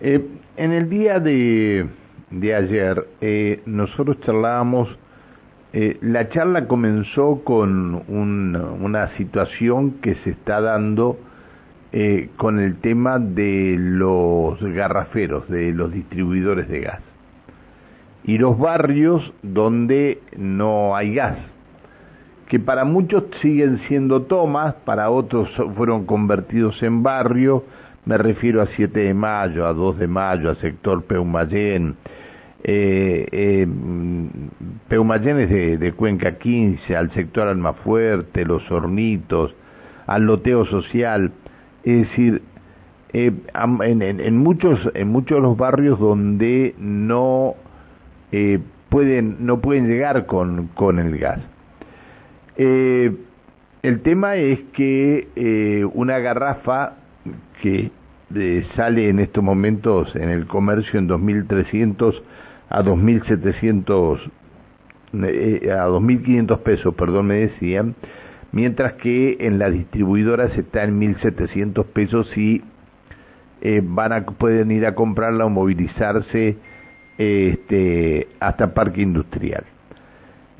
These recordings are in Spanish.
Eh, en el día de, ayer, eh, nosotros charlábamos, eh, la charla comenzó con un, una situación que se está dando eh, con el tema de los garraferos, de los distribuidores de gas, y los barrios donde no hay gas, que para muchos siguen siendo tomas, para otros fueron convertidos en barrios, me refiero a 7 de mayo, a 2 de mayo, al sector Peumayén. Eh, eh, es de, Cuenca 15, al sector Almafuerte, Los Hornitos, al loteo social. Es decir, eh, en, muchos, en muchos de los barrios donde no eh, pueden, no pueden llegar con, con el gas. El tema es que una garrafa que eh, sale en estos momentos en el comercio en 2.300 a 2.700 eh, a 2.500 pesos, perdón, me decían, mientras que en las distribuidoras está en 1.700 pesos y eh, van a pueden ir a comprarla o movilizarse este, hasta parque industrial.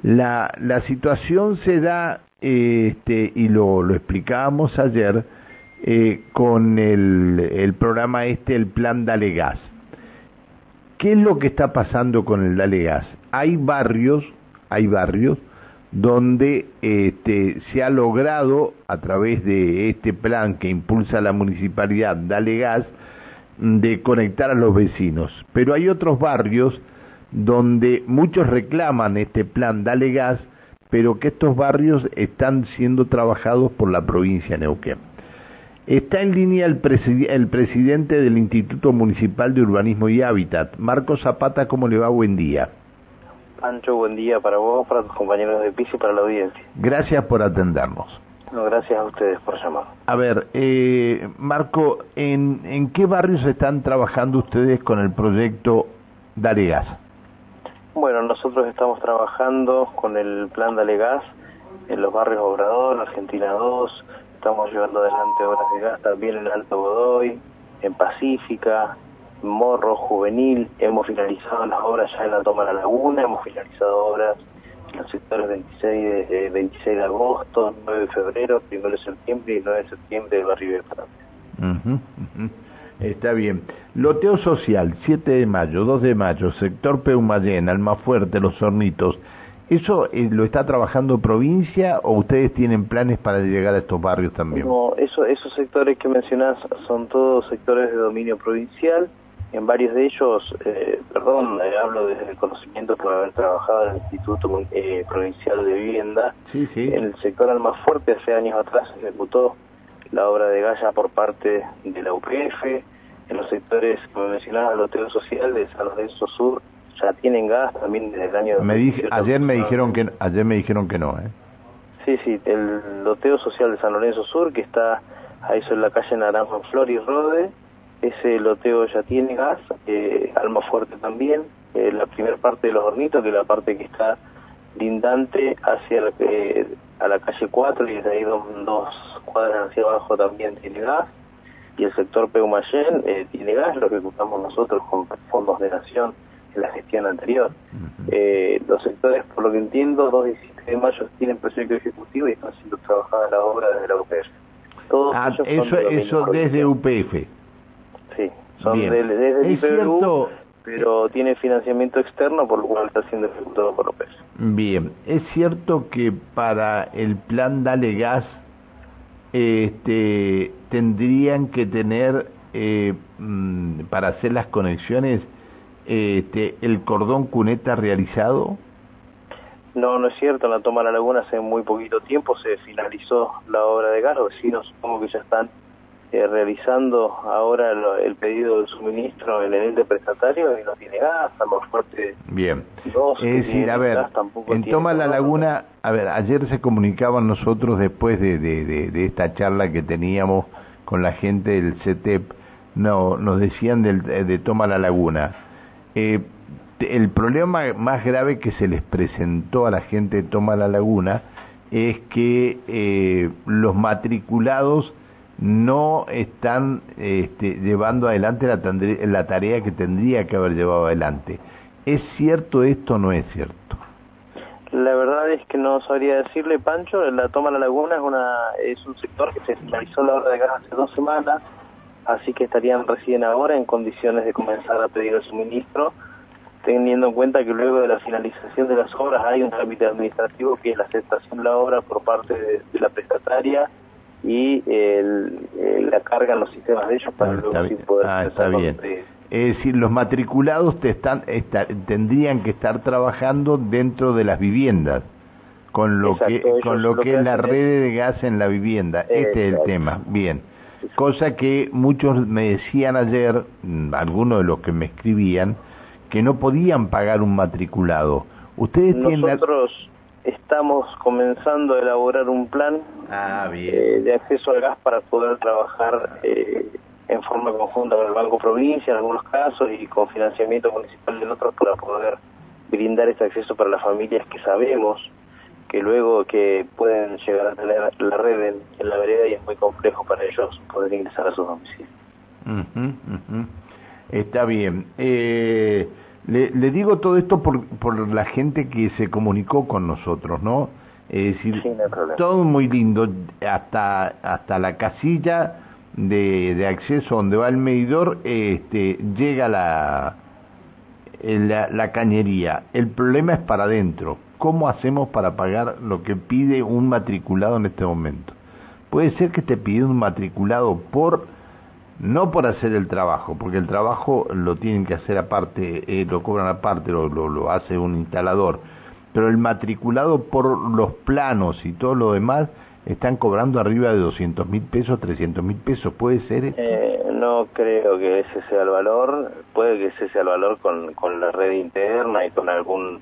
La, la situación se da, este, y lo, lo explicábamos ayer, eh, con el, el, programa este, el plan Dale Gas. ¿Qué es lo que está pasando con el Dale Gas? Hay barrios, hay barrios donde este, se ha logrado a través de este plan que impulsa la municipalidad Dale Gas de conectar a los vecinos, pero hay otros barrios donde muchos reclaman este plan Dale Gas, pero que estos barrios están siendo trabajados por la provincia de Neuquén. Está en línea el, el, presidente del Instituto Municipal de Urbanismo y Hábitat, Marco Zapata, ¿cómo le va? Buen día. Pancho, buen día para vos, para tus compañeros de piso y para la audiencia. Gracias por atendernos. No, gracias a ustedes por llamar. A ver, eh, Marco, ¿en, ¿en qué barrios están trabajando ustedes con el proyecto Dale Gas? Bueno, nosotros estamos trabajando con el plan Dale Gas en los barrios Obrador, Argentina 2, estamos llevando adelante obras de gas también en Alto Godoy, en Pacífica, Morro, Juvenil, hemos finalizado las obras ya en la Toma de la Laguna, hemos finalizado obras en los sectores 26 de, eh, 26 de agosto, 9 de febrero, 1 de septiembre y 9 de septiembre del barrio de Francia. Uh. Está bien. Loteo social, 7 de mayo, 2 de mayo, sector Peumayén, Almafuerte, Los Hornitos. ¿Eso eh, lo está trabajando provincia o ustedes tienen planes para llegar a estos barrios también? No, eso, esos sectores que mencionás son todos sectores de dominio provincial. En varios de ellos, eh, perdón, eh, hablo desde el conocimiento por haber trabajado en el Instituto eh, Provincial de Vivienda. Sí, sí. En el sector Almafuerte, hace años atrás, se ejecutó la obra de Galla por parte de la UPF. En los sectores, como mencionaba, el loteo social de San Lorenzo Sur, ya tienen gas también desde el año me dije, ayer me dijeron que ayer me dijeron que no eh sí sí el loteo social de San Lorenzo Sur que está ahí sobre la calle Naranjo Flor y Rode ese loteo ya tiene gas eh, Almafuerte también eh, la primera parte de los hornitos que es la parte que está lindante hacia la, eh, a la calle 4 y desde ahí dos, dos cuadras hacia abajo también tiene gas y el sector Peumayén eh, tiene gas lo ejecutamos nosotros con fondos de nación la gestión anterior. Eh, los sectores, por lo que entiendo, 2 y 17 de mayo tienen proyecto ejecutivo y están siendo trabajada la obra desde la UPF. Todos ah, eso, de eso desde UPF. Sí, son de, desde el cierto... pero tiene financiamiento externo, por lo cual está siendo ejecutado por UPF. Bien, es cierto que para el plan Dale Gas este, tendrían que tener, eh, para hacer las conexiones, este, el cordón cuneta realizado? No, no es cierto, en la toma de la laguna hace muy poquito tiempo se finalizó la obra de gas, los vecinos supongo que ya están eh, realizando ahora el, el, pedido del suministro en el ente prestatario y no tiene gas, a lo fuerte. Bien, dos, es decir, a ver, en toma la laguna, a ver, ayer se comunicaban nosotros después de, de, de, de esta charla que teníamos con la gente del CETEP, no, nos decían del, de Toma la Laguna, eh, el problema más grave que se les presentó a la gente de Toma la Laguna es que eh, los matriculados no están este, llevando adelante la, la tarea que tendría que haber llevado adelante. ¿Es cierto esto o no es cierto? La verdad es que no sabría decirle, Pancho, la toma la laguna es, una, es un sector que se finalizó la obra de gas hace dos semanas, así que estarían recién ahora en condiciones de comenzar a pedir el suministro, teniendo en cuenta que luego de la finalización de las obras hay un trámite administrativo que es la aceptación de la obra por parte de, la prestataria y el, la carga en los sistemas de ellos para ah, luego sí poder ah, está bien. Es decir, los matriculados te están, tendrían que estar trabajando dentro de las viviendas, con lo que, con lo, que, es la red de gas en la vivienda. este es el tema. Bien. Cosa que muchos me decían ayer, mm, algunos de los que me escribían, que no podían pagar un matriculado. Ustedes Nosotros estamos comenzando a elaborar un plan ah, eh, de acceso al gas para poder trabajar eh, en forma conjunta con el Banco Provincia en algunos casos y con financiamiento municipal en otros para poder brindar este acceso para las familias que sabemos que luego que pueden llegar a tener la red en, la vereda y es muy complejo para ellos poder ingresar a sus domicilios. Está bien. Eh, le, le, digo todo esto por, por la gente que se comunicó con nosotros, ¿no? Es decir, todo muy lindo, hasta, hasta la casilla de, de acceso donde va el medidor, este, llega la, la, la cañería. El problema es para adentro. ¿Cómo hacemos para pagar lo que pide un matriculado en este momento? Puede ser que te pide un matriculado por no por hacer el trabajo, porque el trabajo lo tienen que hacer aparte, eh, lo cobran aparte, lo, lo, lo, hace un instalador, pero el matriculado por los planos y todo lo demás están cobrando arriba de 200 mil pesos, 300 mil pesos, ¿puede ser? Eh, no creo que ese sea el valor, puede que ese sea el valor con, con la red interna y con algún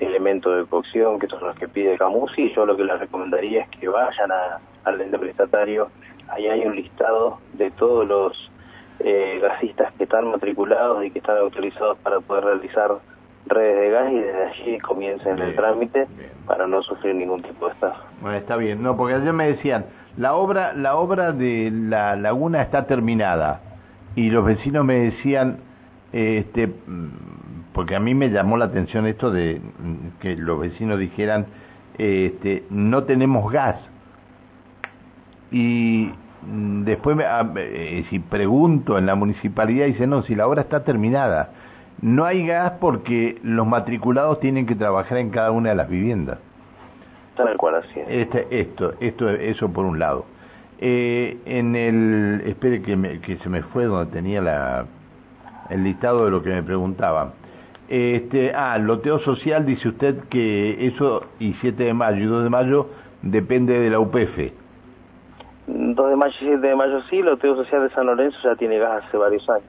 elemento de cocción que son los que pide Camusi, yo lo que les recomendaría es que vayan a, al ente prestatario, ahí hay un listado de todos los eh, gasistas que están matriculados y que están autorizados para poder realizar redes de gas y desde allí comiencen el trámite para no sufrir ningún tipo de estafa. Bueno, está bien, no, porque ayer me decían, la obra, la obra de la laguna está terminada. Y los vecinos me decían, este, mm, porque a mí me llamó la atención esto de mm, que los vecinos dijeran, este, no tenemos gas y mm, después me, ah, eh, si pregunto en la municipalidad dice no si la obra está terminada no hay gas porque los matriculados tienen que trabajar en cada una de las viviendas. Tal cual, así Este, esto, esto, eso por un lado. Eh, en el, espere que, que se me fue donde tenía la, el listado de lo que me preguntaba. Este, ah, loteo social, dice usted que eso, y 7 de mayo y 2 de mayo, depende de la UPF. 2 de mayo y 7 de mayo sí, loteo social de San Lorenzo ya tiene gas hace varios años.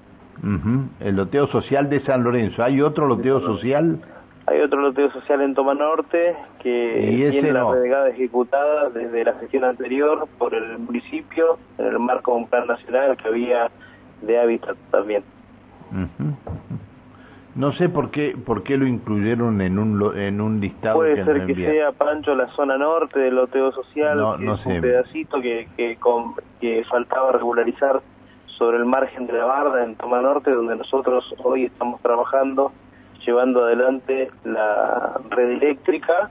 El loteo social de San Lorenzo. ¿Hay otro loteo social? Hay otro loteo social en Toma Norte que tiene la no? ejecutada desde la gestión anterior por el municipio en el marco de un plan nacional que había de hábitat también. No sé por qué por qué lo incluyeron en un en un listado. Puede ser que sea Pancho la zona norte del loteo social, que es un pedacito que que, que faltaba regularizar sobre el margen de la barda en Toma Norte, donde nosotros hoy estamos trabajando, llevando adelante la red eléctrica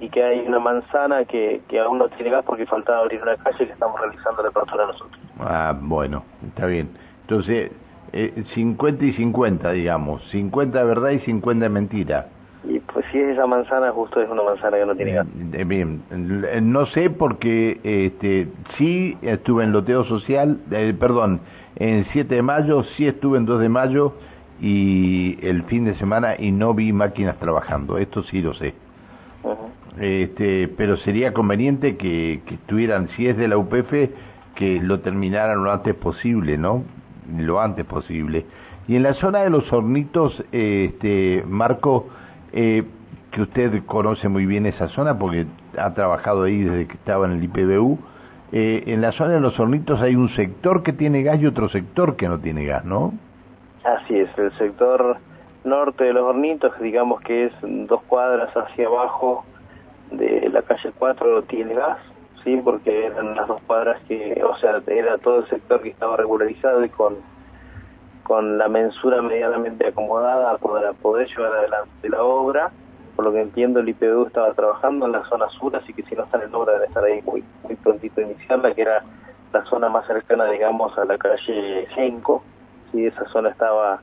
y que hay una manzana que, que aún no tiene gas porque faltaba abrir una calle que estamos realizando la apertura nosotros. Ah, bueno, está bien. Entonces, eh, 50 y 50, digamos, 50 de verdad y 50 de mentira. Y pues si es esa manzana, justo es una manzana que no tiene gas. Eh, bien, no sé porque este, sí estuve en loteo social, eh, perdón, en 7 de mayo, sí estuve en 2 de mayo y el fin de semana y no vi máquinas trabajando, esto sí lo sé. este, pero sería conveniente que, que estuvieran, si es de la UPF, que lo terminaran lo antes posible, ¿no? Lo antes posible. Y en la zona de los hornitos, este, Marco, eh, que usted conoce muy bien esa zona porque ha trabajado ahí desde que estaba en el IPBU, eh, en la zona de los hornitos hay un sector que tiene gas y otro sector que no tiene gas, ¿no? Así es, el sector norte de los hornitos, digamos que es dos cuadras hacia abajo de la calle 4, tiene gas, sí, porque eran las dos cuadras que, o sea, era todo el sector que estaba regularizado y con con la mensura medianamente acomodada para poder llevar adelante la obra. Por lo que entiendo, el IPU estaba trabajando en la zona sur, así que si no están en obra deben estar ahí muy, muy prontito a iniciarla, que era la zona más cercana, digamos, a la calle 5. Si esa zona estaba,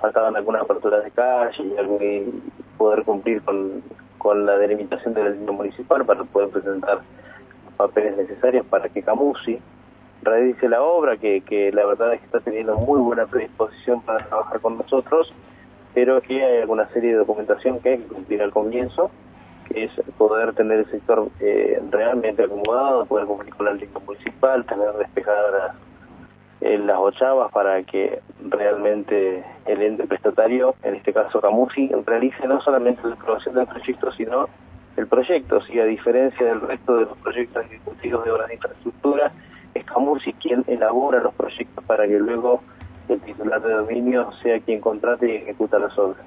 faltaban algunas aperturas de calle y, poder cumplir con, con la delimitación del municipal para poder presentar papeles necesarios para que Camusi realice la obra, que, que la verdad es que está teniendo muy buena predisposición para trabajar con nosotros, pero que hay alguna serie de documentación que hay que cumplir al comienzo, que es poder tener el sector eh, realmente acomodado, poder cumplir con la línea municipal, tener despejadas eh, las ochavas para que realmente el ente prestatario, en este caso Camusi, realice no solamente la aprobación del proyecto, sino el proyecto, si a diferencia del resto de los proyectos ejecutivos de obras de infraestructura, es Camursi quien elabora los proyectos para que luego el titular de dominio sea quien contrate y ejecuta las obras.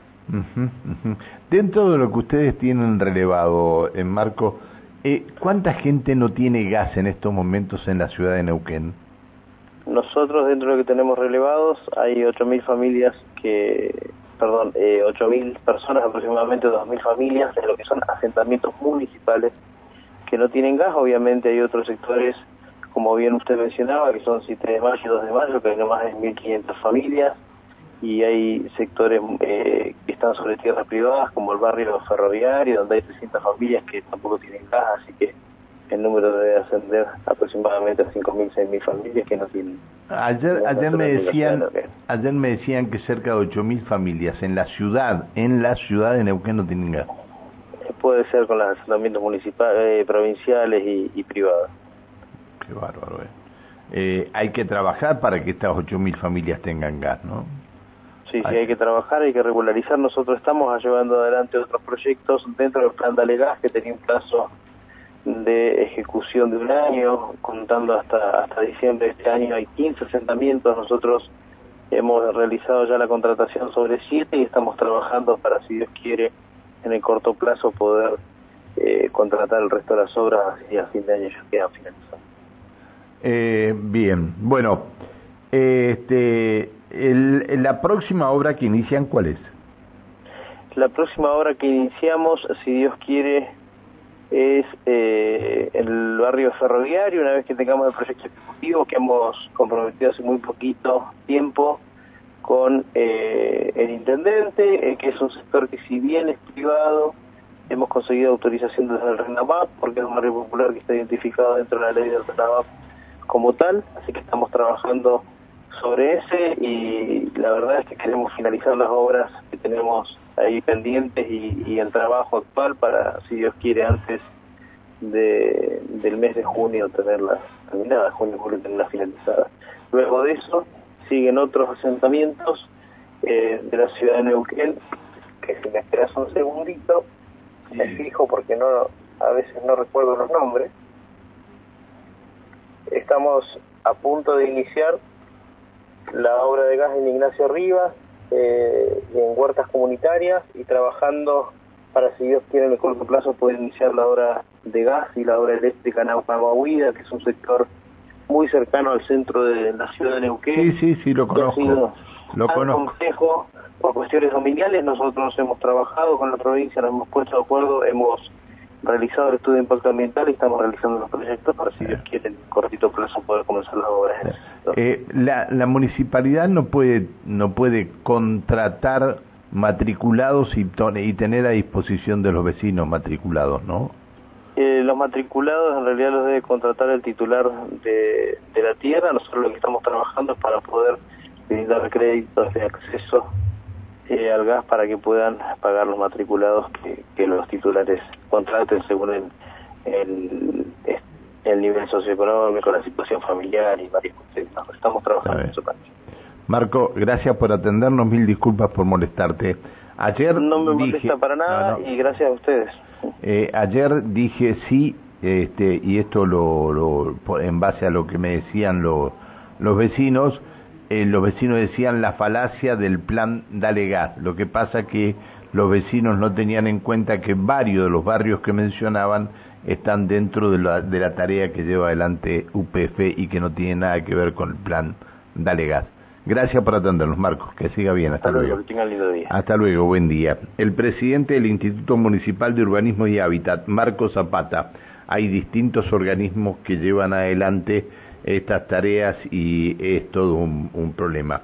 Dentro de lo que ustedes tienen relevado, en Marco, eh, ¿cuánta gente no tiene gas en estos momentos en la ciudad de Neuquén? Nosotros, dentro de lo que tenemos relevados, hay 8.000 familias que, perdón, eh, 8.000 personas, aproximadamente 2.000 familias, en lo que son asentamientos municipales que no tienen gas. Obviamente hay otros sectores como bien usted mencionaba, que son 7 de mayo y 2 de mayo, que hay más de 1.500 familias, y hay sectores eh, que están sobre tierras privadas, como el barrio ferroviario, donde hay 300 familias que tampoco tienen gas, así que el número debe ascender aproximadamente a 5.000, 6.000 familias que no tienen. Ayer, ayer me decían, ayer me decían que cerca de 8.000 familias en la ciudad, en la ciudad de Neuquén no tienen gas. Puede ser con los asentamientos municipales, eh, provinciales y, y privados. Qué bárbaro, eh. eh. hay que trabajar para que estas 8.000 familias tengan gas, ¿no? Sí, sí, hay que trabajar, hay que regularizar. Nosotros estamos llevando adelante otros proyectos dentro del plan Dale Gas, que tenía un plazo de ejecución de un año, contando hasta, hasta diciembre de este año hay 15 asentamientos. Nosotros hemos realizado ya la contratación sobre 7 y estamos trabajando para, si Dios quiere, en el corto plazo poder eh, contratar el resto de las obras y a fin de año ya quedan finalizadas. Eh, bien, bueno, este, el, la próxima obra que inician, ¿cuál es? La próxima obra que iniciamos, si Dios quiere, es eh, el barrio ferroviario, una vez que tengamos el proyecto ejecutivo que hemos comprometido hace muy poquito tiempo con eh, el intendente, eh, que es un sector que si bien es privado, hemos conseguido autorización desde el RENAMAP, porque es un barrio popular que está identificado dentro de la ley del RENAMAP como tal, así que estamos trabajando sobre ese y la verdad es que queremos finalizar las obras que tenemos ahí pendientes y, el trabajo actual para, si Dios quiere, antes de, del mes de junio tenerlas terminadas, junio julio tenerlas finalizadas. Luego de eso siguen otros asentamientos eh, de la ciudad de Neuquén, que si me esperas un segundito, me fijo porque no a veces no recuerdo los nombres estamos a punto de iniciar la obra de gas en Ignacio Rivas, eh, en huertas comunitarias y trabajando para, si Dios quiere, en el corto plazo poder iniciar la obra de gas y la obra eléctrica en Huida, que es un sector muy cercano al centro de la ciudad de Neuquén. Sí, sí, sí, lo conozco. Lo conozco. complejo por cuestiones dominiales. Nosotros hemos trabajado con la provincia, nos hemos puesto de acuerdo, hemos realizado el estudio de impacto ambiental y estamos realizando los proyectos para, si Dios quiere, en cortito plazo poder comenzar las obras. Eh, la, la municipalidad no puede, no puede contratar matriculados y, y tener a disposición de los vecinos matriculados, ¿no? Eh, los matriculados en realidad los debe contratar el titular de, de la tierra. Nosotros lo que estamos trabajando es para poder brindar créditos de acceso eh, al gas para que puedan pagar los matriculados que, los titulares contraten según el, el, nivel socioeconómico, la situación familiar y varias cosas. Estamos trabajando en eso. Marco, gracias por atendernos, mil disculpas por molestarte. Ayer no me molesta para nada y gracias a ustedes. Eh, ayer dije sí, este, y esto lo, lo, en base a lo que me decían los vecinos, eh, los vecinos decían la falacia del plan Dale Gas. Lo que pasa que los vecinos no tenían en cuenta que varios de los barrios que mencionaban están dentro de la, de la tarea que lleva adelante UPF y que no tiene nada que ver con el plan Dale Gas. Gracias por atendernos, Marcos. Que siga bien. Hasta, luego. día. Hasta luego. Buen día. El presidente del Instituto Municipal de Urbanismo y Hábitat, Marcos Zapata. Hay distintos organismos que llevan adelante estas tareas y es todo un problema.